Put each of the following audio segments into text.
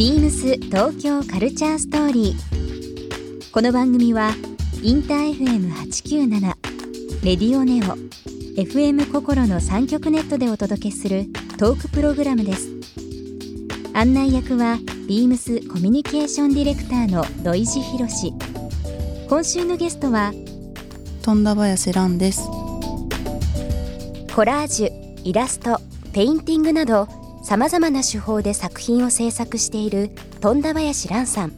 ビームス東京カルチャーストーリー。この番組はインター FM897 レディオネオ FM 心の三極ネットでお届けするトークプログラムです。案内役はビームスコミュニケーションディレクターの土井博志。今週のゲストは富田林蘭ですコラージュ、イラスト、ペインティングなどさまざまな手法で作品を制作しているとんだ林蘭さん。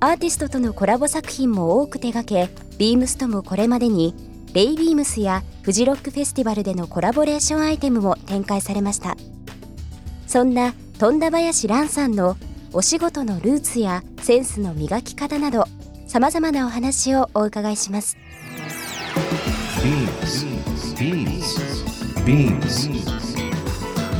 アーティストとのコラボ作品も多く手掛けビームスともこれまでに Ray BEAMS やフジロックフェスティバルでのコラボレーションアイテムも展開されました。そんなとんだ林蘭さんのお仕事のルーツやセンスの磨き方などさまざまなお話をお伺いします。Beams.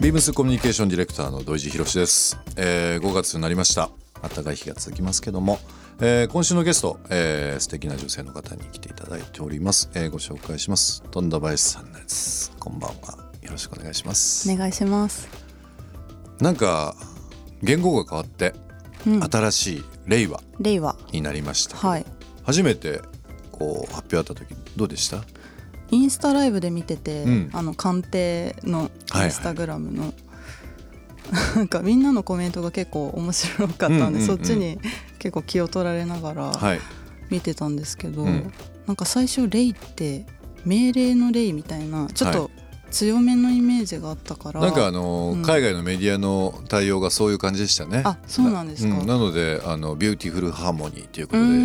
ビームスコミュニケーションディレクターの土井地博です、えー5月になりました。暖かい日が続きますけども、えー今週のゲスト、えー素敵な女性の方に来ていただいております、えーご紹介します。富田林さんです。こんばんは。よろしくお願いします。お願いします。なんか言語が変わって、うん。新しい令和令和。になりましたはい。初めてこう発表あった時どうでした？インスタライブで見てて、うん。あの鑑定のはいインスタグラムの、なんかみんなのコメントが結構面白かったんで、うんうんうんそっちに結構気を取られながらはい。見てたんですけど、うん。なんか最初「レイ」って命令の「レイ」みたいなちょっはと強めのイメージがあったから、なんかあの、うん。海外のメディアの対応がそういう感じでしたね。あそうなんですか。なのであの Beautiful Harmony ということで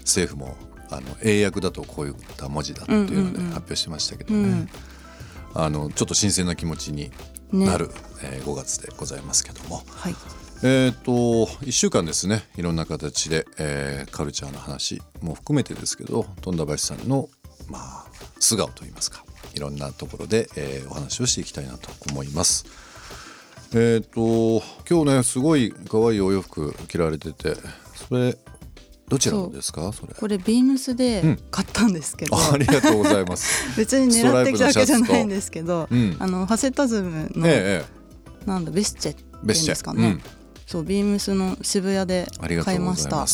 政府もあの英訳だとこういった文字だっていうのでうんうんうん。発表してましたけどね、うん。あのちょっと新鮮な気持ちにね。なる、えー5月でございますけども、はい。えっ、と1週間ですね。いろんな形で、えーカルチャーの話も含めてですけどとんだ林さんの、まあ、素顔といいますかいろんなところで、えーお話をしていきたいなと思います。えっ、と今日ねすごい可愛いお洋服着られててそれどちらのですかそれ？これビームスで買ったんですけど、あありがとうございます。別に狙ってきたわけじゃないんですけど、うん。あのファセタズムの、えええなんだベスチェっていうんですかね、うんそうビームスの渋谷で買いうました。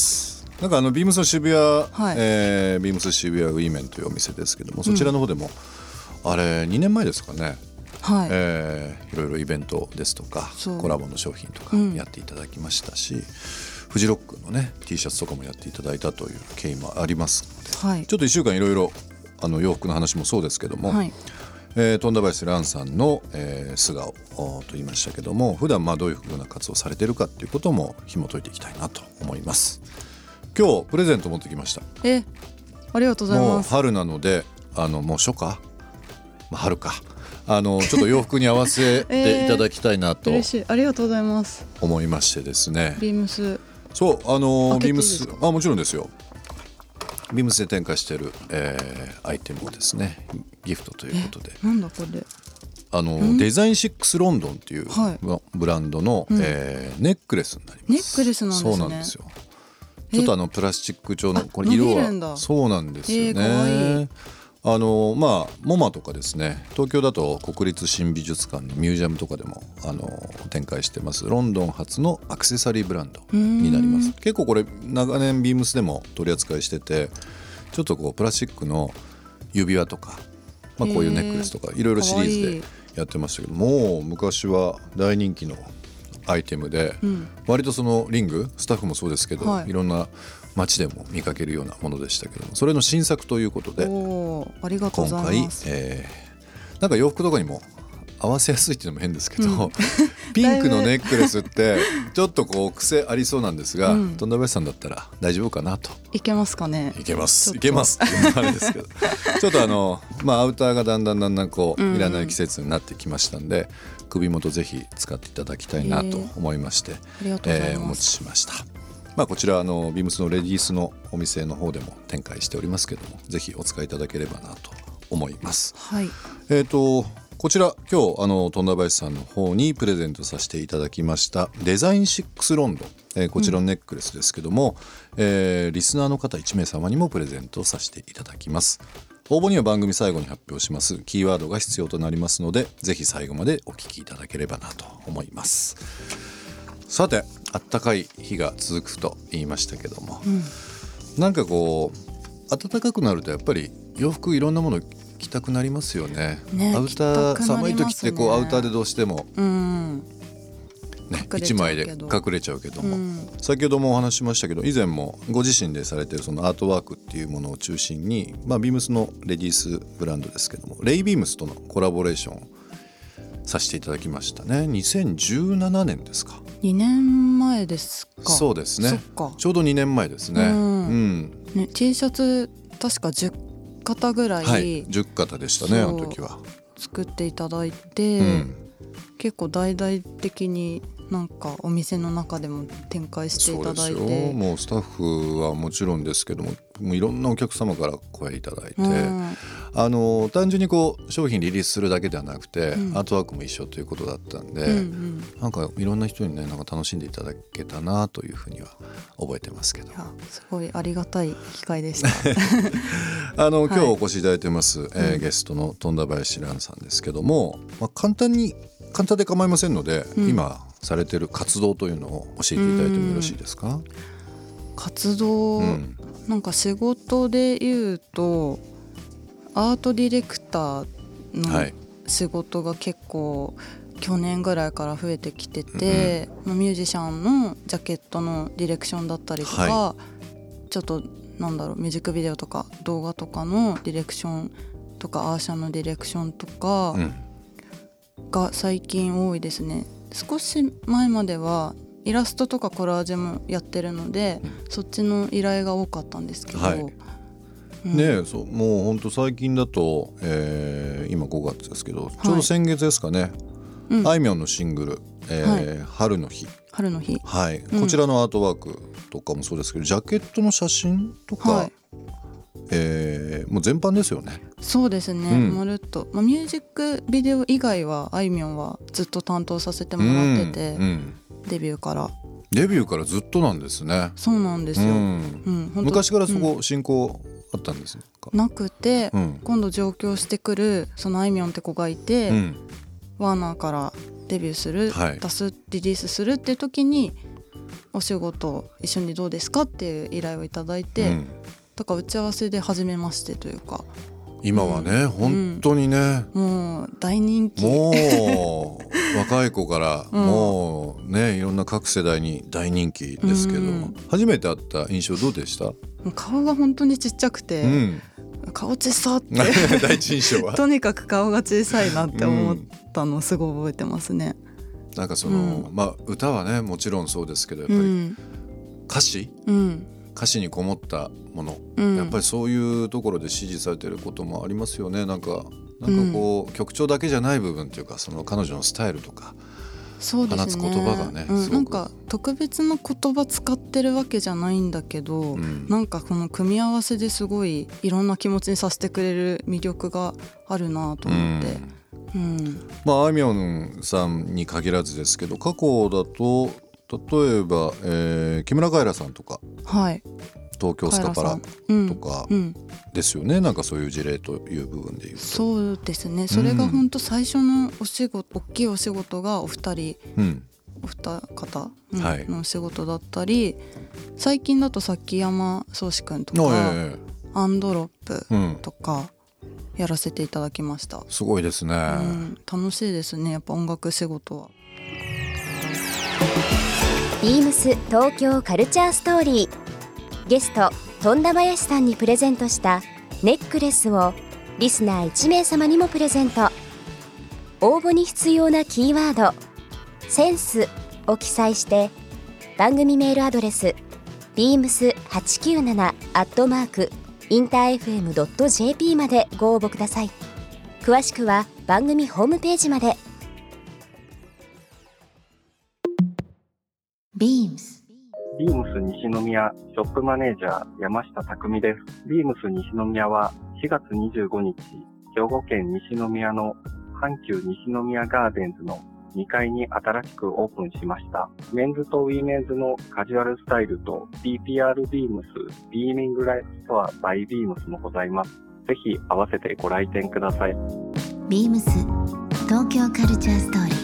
なんかあのビームスの渋谷、はい。えービームス渋谷ウィーメンというお店ですけどもそちらの方でも、あれ2年前ですかね、はい、えーいろいろイベントですとかコラボの商品とかうん。やっていただきましたし、フジロックのね T シャツとかもやっていただいたという経緯もありますのではい。ちょっと1週間いろいろあの洋服の話もそうですけども、はい。えー、富田林蘭さんの、えー素顔おと言いましたけども普段まあどういうふうな活動をされてるかっていうことも紐解いていきたいなと思います。今日プレゼント持ってきました。えありがとうございもうます春なのであのもう初夏、まあ、春か。あのちょっと洋服に合わせていただきたいなと 嬉しい。ありがとうございます。思いましてですね。ビームス。そうあのビームスあもちろんですよ。ビームスで展開している、えーアイテムをですねギフトということで。なんだこれ。あのデザインシックスロンドンっていうはい。ブブランドの、えーネックレスになります。ネックレスなんですね。そうなんですよ。ちょっとあのプラスチック調のこれ伸色はそうなんですよね。えーあのまあモマとかですね東京だと国立新美術館のミュージアムとかでもあの展開してます。ロンドン発のアクセサリーブランドになります。結構これ長年ビームスでも取り扱いしててちょっとこうプラスチックの指輪とか、まあ、こういうネックレスとかいろいろシリーズでやってましたけどもう昔は大人気のアイテムで、割とそのリングスタッフもそうですけど、はい。い、ろんな街でも見かけるようなものでしたけどもそれの新作ということでおーありがとう今回えーなんか洋服とかにも合わせやすいっていうのも変ですけど、ピンクのネックレスってちょっとこう癖ありそうなんですが、うん。富田林さんだったら大丈夫かなと。いけますかね。いけます。いけます。ってあれですけど。ちょっとあのまあアウターがだんだんだんだんこううん。いらない季節になってきましたんで、首元ぜひ使っていただきたいなと思いまして、えーお持ちしました。まあ、こちらあのビームスのレディースのお店の方でも展開しておりますけどもぜひお使いいただければなと思います。はい。えー、とこちら今日あの富田林さんの方にプレゼントさせていただきましたデザイン6ロンド。ン、えーこちらのネックレスですけども、えーリスナーの方1名様にもプレゼントさせていただきます。応募には番組最後に発表します。キーワードが必要となりますのでぜひ最後までお聞きいただければなと思います。さてあったかい日が続くと言いましたけども、なんかこう暖かくなるとやっぱり洋服いろんなもの着たくなりますよね。ねアウター、ね。寒い時ってこうアウターでどうしてもうん。ね隠れちゃう一枚で隠れちゃうけども、うん。先ほどもお話ししましたけど以前もご自身でされてるそのアートワークっていうものを中心に、まあ、ビームスのレディースブランドですけどもレイビームスとのコラボレーションをさせていただきましたね。2017年ですか。2年前ですか。そうですね。ちょうど2年前ですね。うん。うん。ね T シャツ確か10型ぐらはい。い10型でしたねあの時は、作っていただいて、うん。結構大々的になんかお店の中でも展開していただいて。もうスタッフはもちろんですけどももういろんなお客様から声いただいて、うん。あの単純にこう商品リリースするだけではなくて、うん。アートワークも一緒ということだったんで、うんうん。なんかいろんな人にねなんか楽しんでいただけたなというふうには覚えてますけど。すごいありがたい機会でした。あの今日はいお越しいただいてます、えーうん。ゲストの富田林蘭さんですけども、まあ、簡単に簡単で構いませんので、うん。今されてる活動というのを教えていただいてもよろしいですか、活動、うんなんか仕事で言うとアートディレクターのはい。仕事が結構去年ぐらいから増えてきてて、まあミュージシャンのジャケットのディレクションだったりとか、はちょっとなんだろうミュージックビデオとか動画とかのディレクションとかアーシャのディレクションとかうん。が最近多いですね。少し前まではイラストとかコラージュもやってるので、そっちの依頼が多かったんですけど、はい。うん。ねえそうもう本当最近だと、えー今5月ですけどちょうど先月ですかね、うん。あいみょんのシングル「えー春の日。春の日」はい、うん。こちらのアートワークとかもそうですけどジャケットの写真とか、はいえーもう全般ですよね。そうですね、うん。まるっと、まあ、ミュージックビデオ以外はあいみょんはずっと担当させてもらってて、うんうん。デビューから。デビューからずっとなんですね。そうなんですよ、ううん昔からそうん。こ進行あったんですか？なくて、うん。今度上京してくるそのあいみょんって子がいて、うん。ワーナーからデビューする、はい。出すリリースするっていう時にお仕事一緒にどうですか？っていう依頼をいただいて、うんだから打ち合わせで初めましてというか。今はね、ん。本当にね、もう大人気。もう若い子から、うん。もうねいろんな各世代に大人気ですけど、うん。初めて会った印象どうでした、顔が本当にちっちゃくて、うん、顔小さって。第一印象は。とにかく顔が小さいなって思ったのすごい覚えてますね。なんかその、まあ歌はねもちろんそうですけどやっぱりうん、歌詞？うん、歌詞にこもったもの、うん、やっぱりそういうところで支持されてることもありますよね。なんかなんかこう、曲調だけじゃない部分っていうかその彼女のスタイルとかそうですね。放つ言葉がねうん。なんか特別な言葉使ってるわけじゃないんだけど、うん。なんかこの組み合わせですごいいろんな気持ちにさせてくれる魅力があるなと思って、うん。まああいみょんさんに限らずですけど過去だと例えば、えー木村カエラさんとかはい。東京スカパラカエラさん。うん。とかうん、ですよね、なんかそういう事例という部分でいうと。そうですね。それが本当最初のお仕事大きいお仕事がお二人うん。お二方うんはい。のお仕事だったり、最近だと崎山宗志くんとあか、えアンドロップえうん、とかやらせていただきました。すごいですね。うん、楽しいですねやっぱ音楽仕事は。ビームス東京カルチャーストーリー。ゲスト富田林さんにプレゼントしたネックレスをリスナー1名様にもプレゼント。応募に必要なキーワード「センス」を記載して番組メールアドレス beams897 アットマークインター FM.jp までご応募ください。詳しくは番組ホームページまで。Beams ビームス西宮ショップマネージャー山下匠です。ビームス西宮は4月25日、兵庫県西宮の阪急西宮ガーデンズの2階に新しくオープンしました。メンズとウィメンズのカジュアルスタイルと PPR ビームス B:MING LIFE STORE by BEAMS もございます。ぜひ合わせてご来店ください。beams 東京カルチャーストーリー